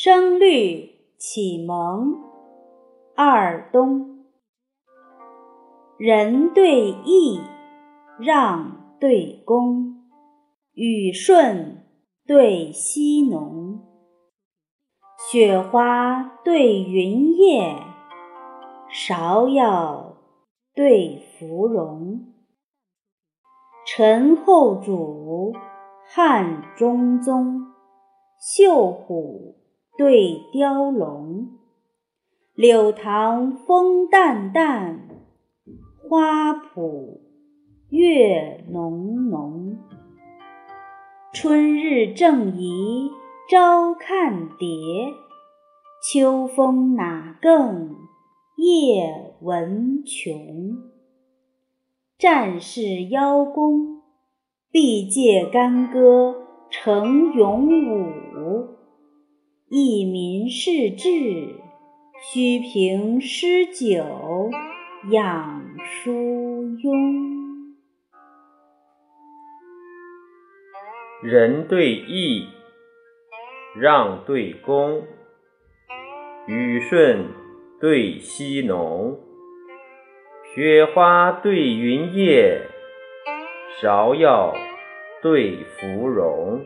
声律启蒙。二冬，人对义，让对恭，雨顺对溪浓，雪花对云叶，芍药对芙蓉，陈后主，汉中宗，绣虎。对雕龙，柳塘风淡淡，花圃月浓浓。春日正宜朝看蝶，秋风哪更夜闻琼。战士邀功，必借干戈成勇武。益民事志，须凭诗酒养书庸。人对义，让对恭，雨顺对溪浓，雪花对云叶，芍药对芙蓉，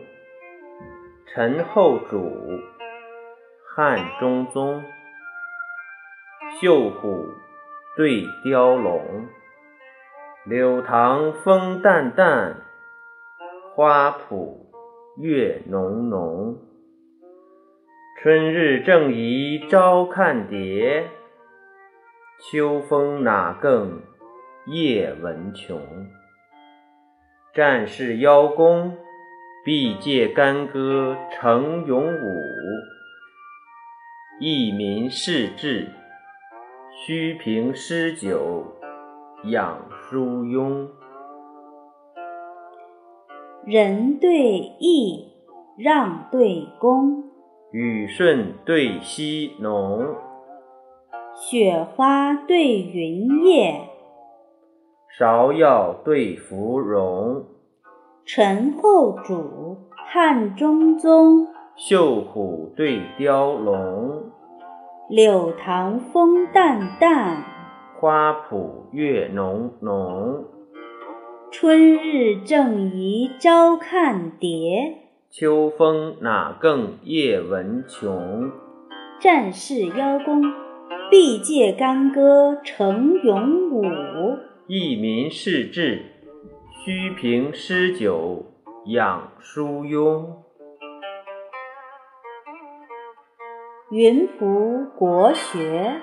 陈后主。汉中宗，绣虎对雕龙，柳塘风淡淡，花圃月浓浓。春日正宜朝看蝶，秋风哪更夜闻琼。战士邀功，必借干戈成勇武。益民事志，虚凭诗酒养疏庸。仁对义，让对恭，雨顺对溪浓，雪花对云叶，芍药对芙蓉，陈后主，汉中宗。绣虎对雕龙，柳塘风淡淡，花圃月浓浓。春日正宜朝看蝶，秋风哪更夜闻琼。战士邀功，必借干戈成勇武。益民事志，须凭诗酒养书庸。云浮国学。